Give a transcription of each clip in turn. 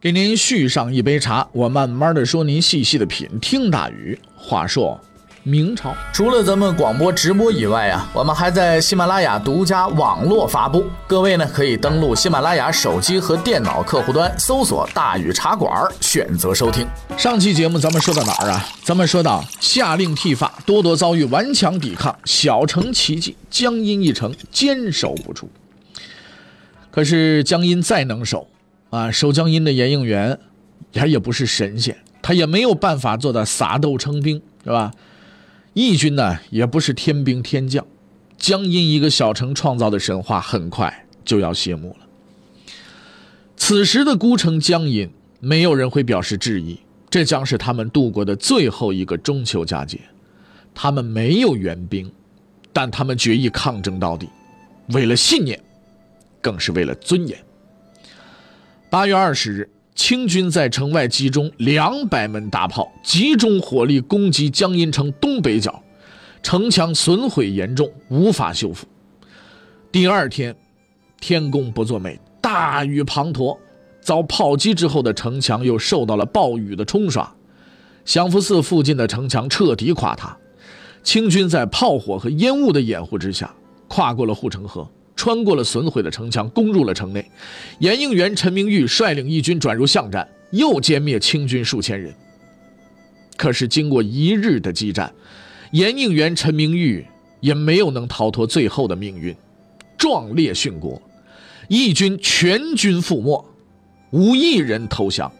给您续上一杯茶，我慢慢的说，您细细的品。听大禹话说，明朝除了咱们广播直播以外啊，我们还在喜马拉雅独家网络发布。各位呢，可以登录喜马拉雅手机和电脑客户端，搜索“大禹茶馆”，选择收听。上期节目咱们说到哪儿啊？咱们说到下令剃发，多多遭遇顽强抵抗，小城奇迹，江阴一城坚守不住。可是江阴再能守。啊，守江阴的严应元，他也不是神仙，他也没有办法做到撒豆成兵，是吧？义军呢，也不是天兵天将，江阴一个小城创造的神话很快就要谢幕了。此时的孤城江阴，没有人会表示质疑，这将是他们度过的最后一个中秋佳节。他们没有援兵，但他们决意抗争到底，为了信念，更是为了尊严。八月二十日，清军在城外集中两百门大炮，集中火力攻击江阴城东北角，城墙损毁严重，无法修复。第二天，天公不作美，大雨滂沱，遭炮击之后的城墙又受到了暴雨的冲刷，享福寺附近的城墙彻底垮塌。清军在炮火和烟雾的掩护之下，跨过了护城河。穿过了损毁的城墙，攻入了城内。严应元、陈明玉率领义军转入巷战，又歼灭清军数千人。可是经过一日的激战，严应元、陈明玉也没有能逃脱最后的命运，壮烈殉国。义军全军覆没，无一人投降。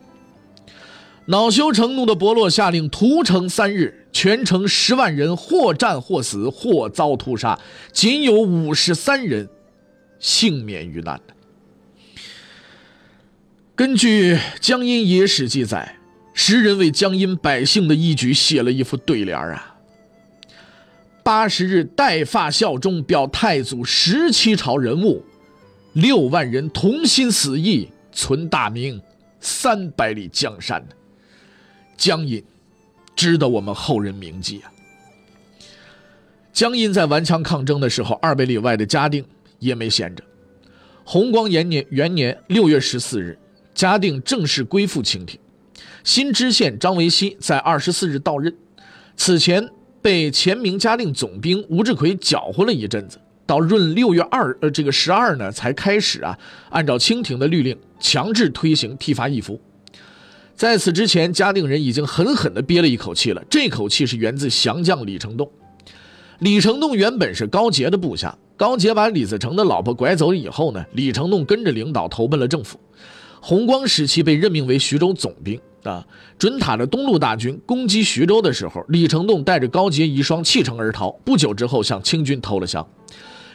恼羞成怒的伯洛下令屠城三日，全城十万人或战或死，或遭屠杀，仅有五十三人。幸免于难的。根据《江阴野史》记载，时人为江阴百姓的义举写了一副对联啊：“八十日带发效忠，表太祖十七朝人物；六万人同心死义，存大明三百里江山。”江阴值得我们后人铭记啊！江阴在顽强抗争的时候，二百里外的嘉定。也没闲着。弘光元年元年六月十四日，嘉定正式归附清廷。新知县张维熙在二十四日到任，此前被前明嘉定总兵吴志奎搅和了一阵子，到闰六月二呃这个十二呢才开始啊，按照清廷的律令强制推行剃发易服。在此之前，嘉定人已经狠狠地憋了一口气了，这口气是源自降将李成栋。李成栋原本是高杰的部下。高杰把李自成的老婆拐走以后呢，李成栋跟着领导投奔了政府。弘光时期被任命为徐州总兵啊，准塔的东路大军攻击徐州的时候，李成栋带着高杰遗孀弃城而逃。不久之后向清军投了降。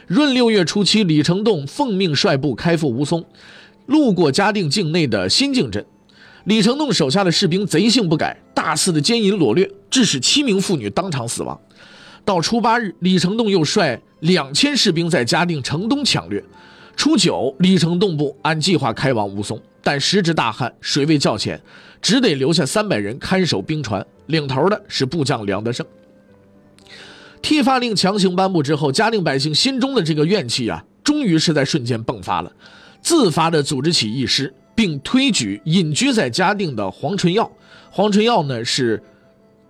闰六月初七，李成栋奉命率部开赴吴淞，路过嘉定境内的新境镇，李成栋手下的士兵贼性不改，大肆的奸淫掳掠，致使七名妇女当场死亡。到初八日，李成栋又率两千士兵在嘉定城东抢掠。初九，李成栋部按计划开往吴淞，但时值大旱，水位较浅，只得留下三百人看守兵船。领头的是部将梁德胜。剃发令强行颁布之后，嘉定百姓心中的这个怨气啊，终于是在瞬间迸发了，自发的组织起义师，并推举隐居在嘉定的黄纯耀。黄纯耀呢是。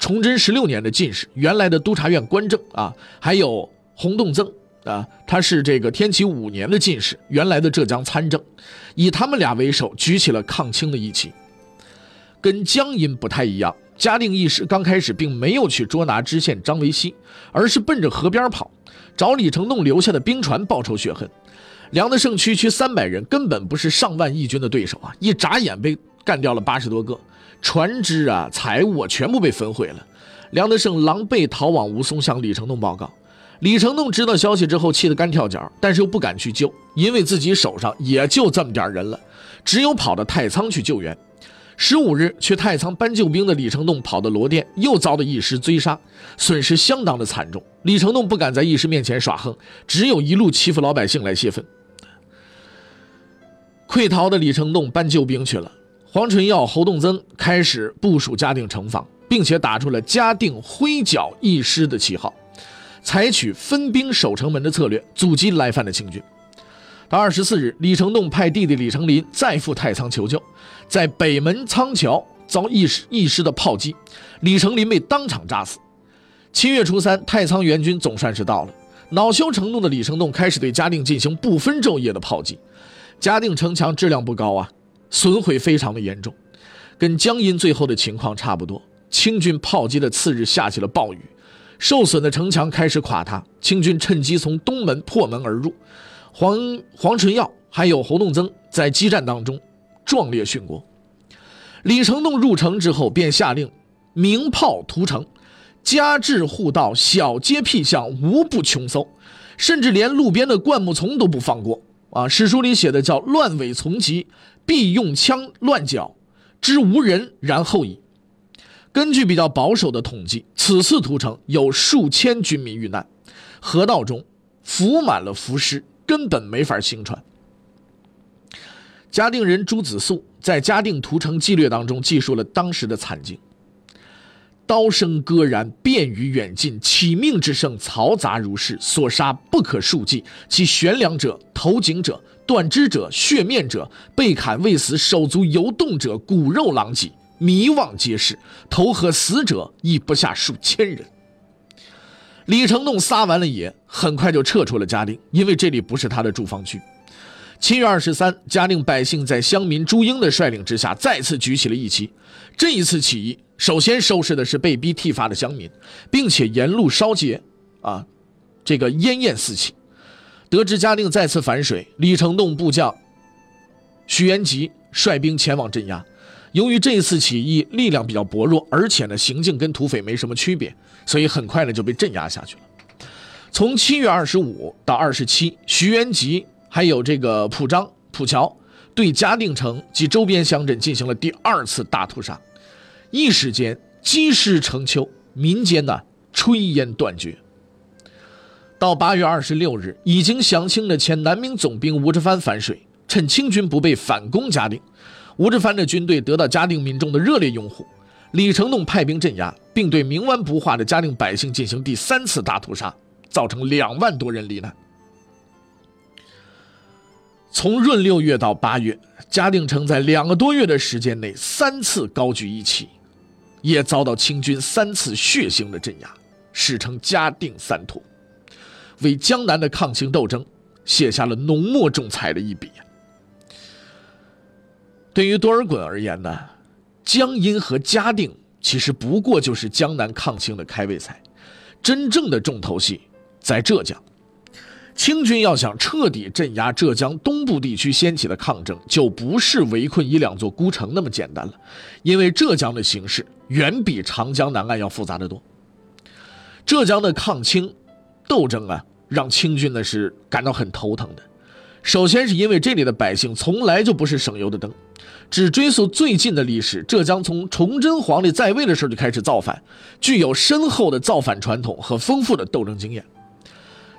崇祯十六年的进士，原来的督察院官正啊，还有洪洞曾啊，他是这个天启五年的进士，原来的浙江参政，以他们俩为首，举起了抗清的义旗。跟江阴不太一样，嘉定义士刚开始并没有去捉拿知县张维熙，而是奔着河边跑，找李成栋留下的兵船报仇雪恨。梁德胜区区三百人，根本不是上万义军的对手啊！一眨眼被干掉了八十多个。船只啊，财物啊，全部被焚毁了。梁德胜狼狈逃往吴淞，向李成栋报告。李成栋知道消息之后，气得干跳脚，但是又不敢去救，因为自己手上也就这么点人了，只有跑到太仓去救援。十五日去太仓搬救兵的李成栋跑到罗店，又遭到义师追杀，损失相当的惨重。李成栋不敢在义师面前耍横，只有一路欺负老百姓来泄愤。溃逃的李成栋搬救兵去了，黄纯耀、侯栋增开始部署嘉定城防，并且打出了嘉定挥剿义师的旗号，采取分兵守城门的策略，阻击来犯的清军。到二十四日，李成栋派弟弟李成林再赴太仓求救，在北门仓桥遭义师义师的炮击，李成林被当场炸死。七月初三，太仓援军总算是到了。恼羞成怒的李成栋开始对嘉定进行不分昼夜的炮击。嘉定城墙质量不高啊，损毁非常的严重，跟江阴最后的情况差不多。清军炮击的次日下起了暴雨，受损的城墙开始垮塌，清军趁机从东门破门而入。黄黄纯耀还有侯栋增在激战当中壮烈殉国。李成栋入城之后，便下令鸣炮屠城，家至户道、小街僻巷无不穷搜，甚至连路边的灌木丛都不放过啊！史书里写的叫“乱尾丛集，必用枪乱剿，知无人然后矣”。根据比较保守的统计，此次屠城有数千军民遇难，河道中浮满了浮尸。根本没法行船。嘉定人朱子素在《嘉定屠城纪略》当中记述了当时的惨境：刀声割然，遍于远近，起命之声嘈杂如是，所杀不可数计。其悬梁者、头颈者、断肢者、血面者、被砍未死手足游动者，骨肉狼藉，迷望皆是。投河死者亦不下数千人。李成栋撒完了野，很快就撤出了嘉定，因为这里不是他的住房区。七月二十三，嘉定百姓在乡民朱英的率领之下，再次举起了义旗。这一次起义，首先收拾的是被逼剃发的乡民，并且沿路烧劫，啊，这个烟焰四起。得知嘉定再次反水，李成栋部将许元吉率兵前往镇压。由于这次起义力量比较薄弱，而且呢行径跟土匪没什么区别，所以很快呢就被镇压下去了。从七月二十五到二十七，徐元吉还有这个蒲章、蒲桥对嘉定城及周边乡镇进行了第二次大屠杀，一时间积尸成丘，民间呢炊烟断绝。到八月二十六日，已经降清的前南明总兵吴志藩反水，趁清军不备反攻嘉定。吴志藩的军队得到嘉定民众的热烈拥护，李成栋派兵镇压，并对冥顽不化的嘉定百姓进行第三次大屠杀，造成两万多人罹难。从闰六月到八月，嘉定城在两个多月的时间内三次高举义旗，也遭到清军三次血腥的镇压，史称“嘉定三屠”，为江南的抗清斗争写下了浓墨重彩的一笔。对于多尔衮而言呢，江阴和嘉定其实不过就是江南抗清的开胃菜，真正的重头戏在浙江。清军要想彻底镇压浙江东部地区掀起的抗争，就不是围困一两座孤城那么简单了，因为浙江的形势远比长江南岸要复杂得多。浙江的抗清斗争啊，让清军呢是感到很头疼的。首先是因为这里的百姓从来就不是省油的灯。只追溯最近的历史，浙江从崇祯皇帝在位的时候就开始造反，具有深厚的造反传统和丰富的斗争经验。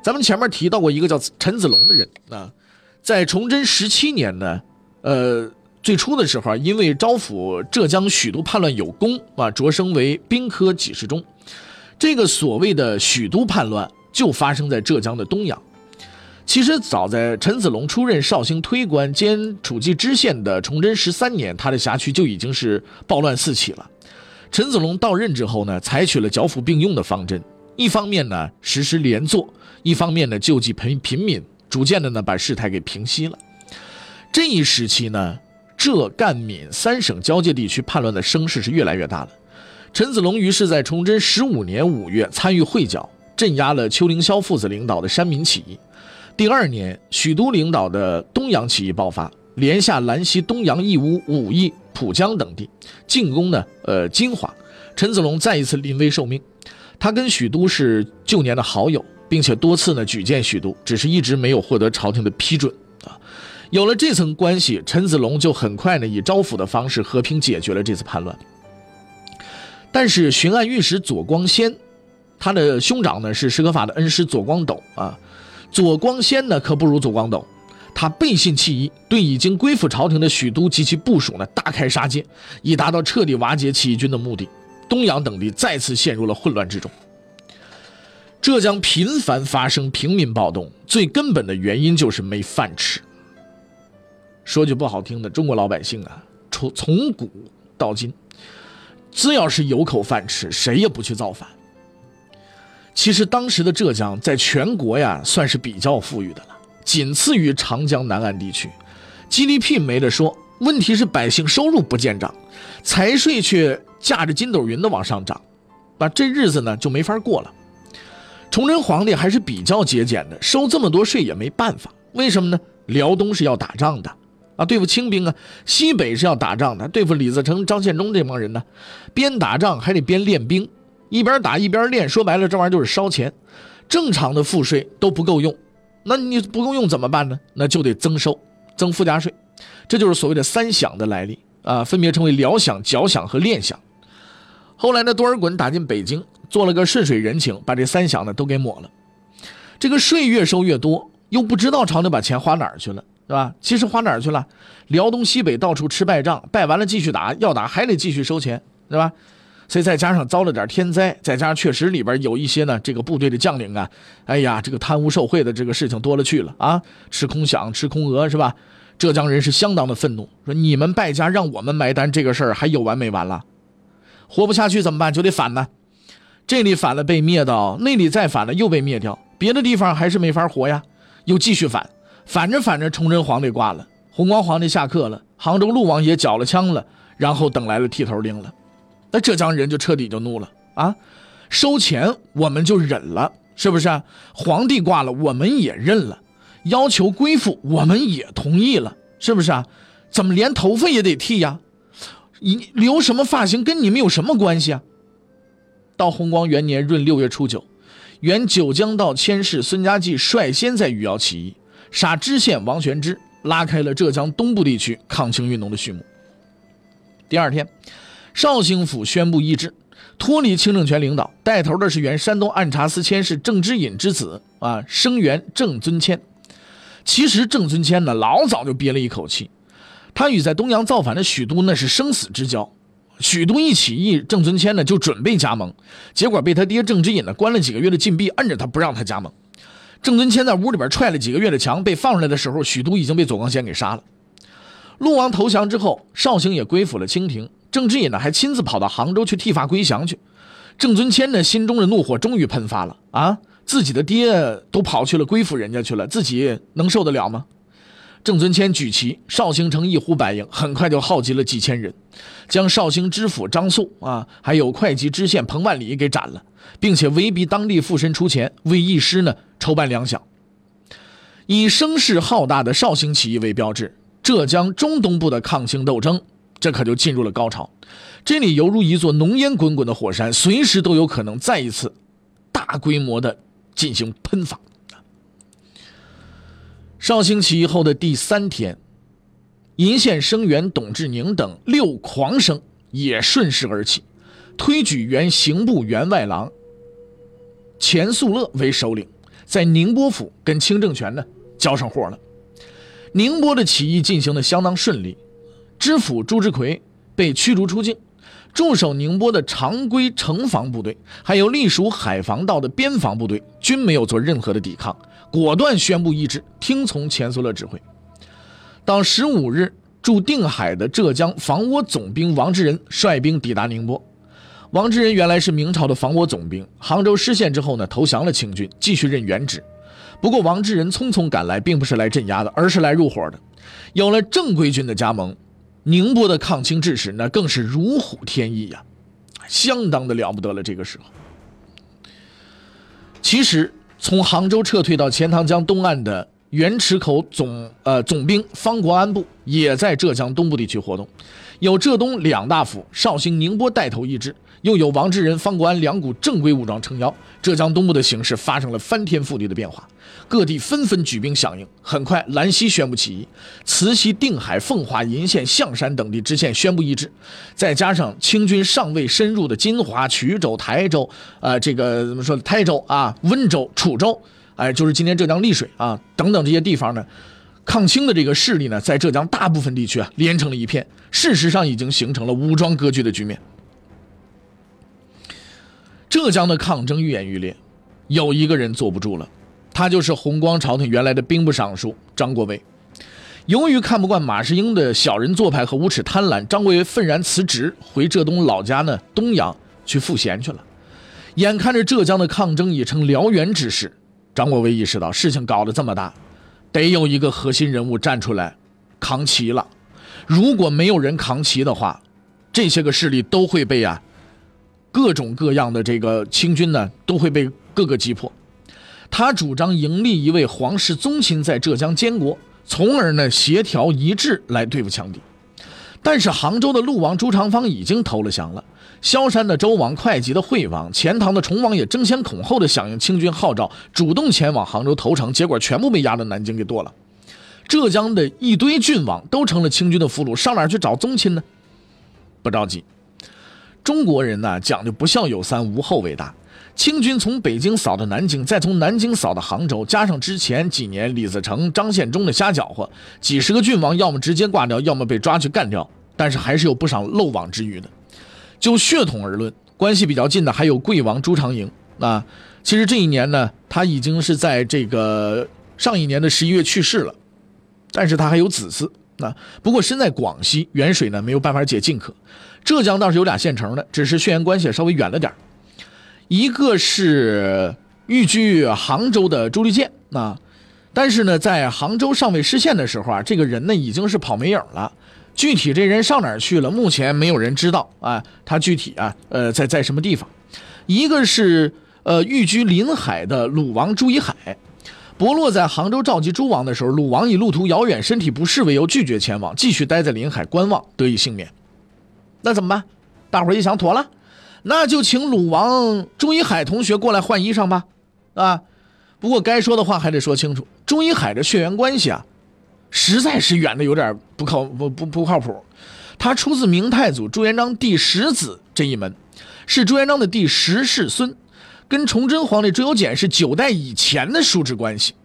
咱们前面提到过一个叫陈子龙的人啊，在崇祯十七年呢，呃，最初的时候啊，因为招抚浙江许都叛乱有功啊，擢升为兵科给事中。这个所谓的许都叛乱就发生在浙江的东阳。其实早在陈子龙出任绍兴推官兼处计知县的崇祯十三年，他的辖区就已经是暴乱四起了。陈子龙到任之后呢，采取了剿抚并用的方针，一方面呢实施连坐，一方面呢救济贫贫民，逐渐的呢把事态给平息了。这一时期呢，浙赣闽三省交界地区叛乱的声势是越来越大了。陈子龙于是，在崇祯十五年五月参与会剿，镇压了邱凌霄父子领导的山民起义。第二年，许都领导的东洋起义爆发，连下兰溪、东阳、义乌、武义、浦江等地，进攻呢，呃，金华。陈子龙再一次临危受命，他跟许都是旧年的好友，并且多次呢举荐许都，只是一直没有获得朝廷的批准啊。有了这层关系，陈子龙就很快呢以招抚的方式和平解决了这次叛乱。但是巡按御史左光先，他的兄长呢是石可法的恩师左光斗啊。左光先呢可不如左光斗，他背信弃义，对已经归附朝廷的许都及其部属呢大开杀戒，以达到彻底瓦解起义军的目的。东阳等地再次陷入了混乱之中。浙江频繁发生平民暴动，最根本的原因就是没饭吃。说句不好听的，中国老百姓啊，从从古到今，只要是有口饭吃，谁也不去造反。其实当时的浙江在全国呀，算是比较富裕的了，仅次于长江南岸地区，GDP 没得说。问题是百姓收入不见涨，财税却驾着筋斗云的往上涨，那这日子呢就没法过了。崇祯皇帝还是比较节俭的，收这么多税也没办法。为什么呢？辽东是要打仗的。啊，对付清兵啊，西北是要打仗的，对付李自成、张献忠这帮人呢，边打仗还得边练兵，一边打一边练，说白了这玩意儿就是烧钱，正常的赋税都不够用，那你不够用怎么办呢？那就得增收，增附加税，这就是所谓的三饷的来历啊，分别称为辽饷、缴饷和练饷。后来呢，多尔衮打进北京，做了个顺水人情，把这三饷呢都给抹了，这个税越收越多，又不知道朝廷把钱花哪儿去了。是吧？其实花哪儿去了？辽东西北到处吃败仗，败完了继续打，要打还得继续收钱，是吧？所以再加上遭了点天灾，再加上确实里边有一些呢，这个部队的将领啊，哎呀，这个贪污受贿的这个事情多了去了啊，吃空饷，吃空额，是吧？浙江人是相当的愤怒，说你们败家让我们埋单，这个事儿还有完没完了？活不下去怎么办？就得反呢。这里反了被灭掉，那里再反了又被灭掉，别的地方还是没法活呀，又继续反。反着反着，崇祯皇帝挂了，弘光皇帝下课了，杭州陆王爷缴了枪了，然后等来了剃头令了，那浙江人就彻底就怒了啊！收钱我们就忍了，是不是？皇帝挂了，我们也认了，要求归附我们也同意了，是不是啊？怎么连头发也得剃呀？你留什么发型跟你们有什么关系啊？到弘光元年闰六月初九，原九江道佥事孙家骥率先在余姚起义。杀知县王玄之，拉开了浙江东部地区抗清运动的序幕。第二天，绍兴府宣布易帜，脱离清政权领导，带头的是原山东按察司佥事郑之隐之子啊，生员郑尊谦。其实郑尊谦呢，老早就憋了一口气，他与在东阳造反的许都那是生死之交。许都一起义，郑尊谦呢就准备加盟，结果被他爹郑之隐呢关了几个月的禁闭，摁着他不让他加盟。郑尊谦在屋里边踹了几个月的墙，被放出来的时候，许都已经被左光先给杀了。陆王投降之后，绍兴也归附了清廷。郑之隐呢，还亲自跑到杭州去剃发归降去。郑尊谦呢，心中的怒火终于喷发了啊！自己的爹都跑去了归附人家去了，自己能受得了吗？郑尊谦举旗，绍兴城一呼百应，很快就号集了几千人，将绍兴知府张肃啊，还有会稽知县彭万里给斩了，并且威逼当地富绅出钱为义师呢筹办粮饷。以声势浩大的绍兴起义为标志，浙江中东部的抗清斗争这可就进入了高潮。这里犹如一座浓烟滚滚的火山，随时都有可能再一次大规模的进行喷发。绍兴起义后的第三天，鄞县生员董志宁等六狂生也顺势而起，推举原刑部员外郎钱素乐为首领，在宁波府跟清政权呢交上货了。宁波的起义进行的相当顺利，知府朱之奎被驱逐出境，驻守宁波的常规城防部队，还有隶属海防道的边防部队均没有做任何的抵抗。果断宣布意志，听从钱肃乐指挥。到十五日，驻定海的浙江防倭总兵王之仁率兵抵达宁波。王之仁原来是明朝的防倭总兵，杭州失陷之后呢，投降了清军，继续任原职。不过，王之仁匆匆赶来，并不是来镇压的，而是来入伙的。有了正规军的加盟，宁波的抗清志士那更是如虎添翼呀，相当的了不得了。这个时候，其实。从杭州撤退到钱塘江东岸的袁池口总呃总兵方国安部也在浙江东部地区活动，有浙东两大府绍兴、宁波带头一支，又有王志仁、方国安两股正规武装撑腰，浙江东部的形势发生了翻天覆地的变化，各地纷纷举兵响应。很快，兰溪宣布起义，慈溪、定海、奉化、鄞县、象山等地知县宣布一致，再加上清军尚未深入的金华、衢州、台州，呃，这个怎么说？台州啊，温州、楚州，哎，就是今天浙江丽水啊等等这些地方呢。抗清的这个势力呢，在浙江大部分地区啊连成了一片，事实上已经形成了武装割据的局面。浙江的抗争愈演愈烈，有一个人坐不住了，他就是弘光朝廷原来的兵部尚书张国维。由于看不惯马士英的小人做派和无耻贪婪，张国维愤然辞职，回浙东老家呢东阳去赋闲去了。眼看着浙江的抗争已成燎原之势，张国维意识到事情搞得这么大。得有一个核心人物站出来扛旗了，如果没有人扛旗的话，这些个势力都会被啊各种各样的这个清军呢都会被各个击破。他主张迎立一位皇室宗亲在浙江监国，从而呢协调一致来对付强敌。但是杭州的陆王朱长方已经投了降了。萧山的周王、会稽的惠王、钱塘的崇王也争先恐后的响应清军号召，主动前往杭州投诚，结果全部被压到南京给剁了。浙江的一堆郡王都成了清军的俘虏，上哪去找宗亲呢？不着急，中国人呢讲究不孝有三，无后为大。清军从北京扫到南京，再从南京扫到杭州，加上之前几年李自成、张献忠的瞎搅和，几十个郡王要么直接挂掉，要么被抓去干掉，但是还是有不少漏网之鱼的。就血统而论，关系比较近的还有贵王朱长营啊。其实这一年呢，他已经是在这个上一年的十一月去世了，但是他还有子嗣啊。不过身在广西远水呢，没有办法解近渴。浙江倒是有俩县城的，只是血缘关系稍微远了点一个是寓居杭州的朱立健啊，但是呢，在杭州尚未失陷的时候啊，这个人呢已经是跑没影了。具体这人上哪儿去了？目前没有人知道啊，他具体啊，呃，在在什么地方？一个是呃，寓居临海的鲁王朱一海，伯洛在杭州召集诸王的时候，鲁王以路途遥远、身体不适为由拒绝前往，继续待在临海观望，得以幸免。那怎么办？大伙儿一想，妥了，那就请鲁王朱一海同学过来换衣裳吧。啊，不过该说的话还得说清楚，朱一海的血缘关系啊。实在是远的有点不靠不不不靠谱，他出自明太祖朱元璋第十子这一门，是朱元璋的第十世孙，跟崇祯皇帝朱由检是九代以前的叔侄关系。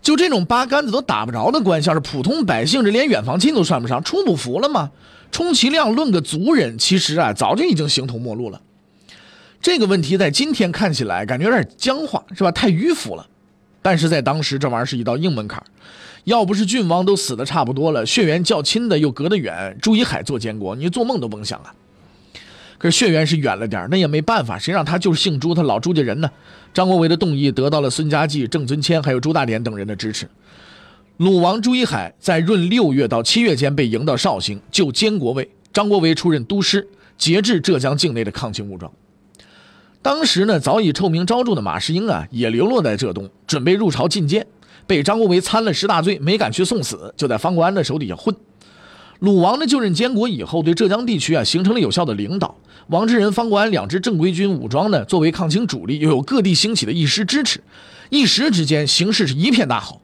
就这种八竿子都打不着的关系，是普通百姓，这连远房亲都算不上，出不服了吗？充其量论个族人，其实啊，早就已经形同陌路了。这个问题在今天看起来感觉有点僵化，是吧？太迂腐了。但是在当时，这玩意儿是一道硬门槛要不是郡王都死的差不多了，血缘较亲的又隔得远，朱一海做监国，你做梦都甭想啊！可是血缘是远了点那也没办法，谁让他就是姓朱，他老朱家人呢？张国维的动议得到了孙家骥、郑尊谦还有朱大典等人的支持。鲁王朱一海在闰六月到七月间被迎到绍兴，就监国位，张国维出任都师，节制浙江境内的抗清武装。当时呢，早已臭名昭著的马士英啊，也流落在浙东，准备入朝觐见。被张国维参了十大罪，没敢去送死，就在方国安的手底下混。鲁王呢就任监国以后，对浙江地区啊形成了有效的领导。王志仁、方国安两支正规军武装呢，作为抗清主力，又有各地兴起的一师支持，一时之间形势是一片大好。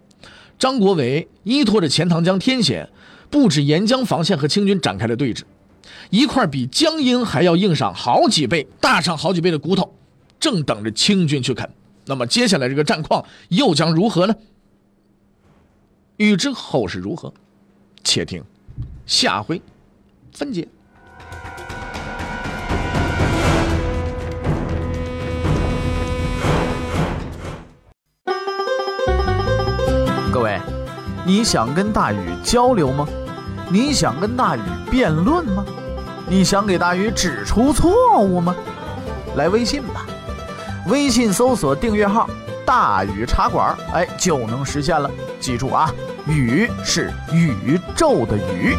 张国维依托着钱塘江天险，布置沿江防线和清军展开了对峙。一块比江阴还要硬上好几倍、大上好几倍的骨头，正等着清军去啃。那么接下来这个战况又将如何呢？欲知后事如何，且听下回分解。各位，你想跟大禹交流吗？你想跟大禹辩论吗？你想给大禹指出错误吗？来微信吧，微信搜索订阅号“大禹茶馆”，哎，就能实现了。记住啊，宇是宇宙的宇。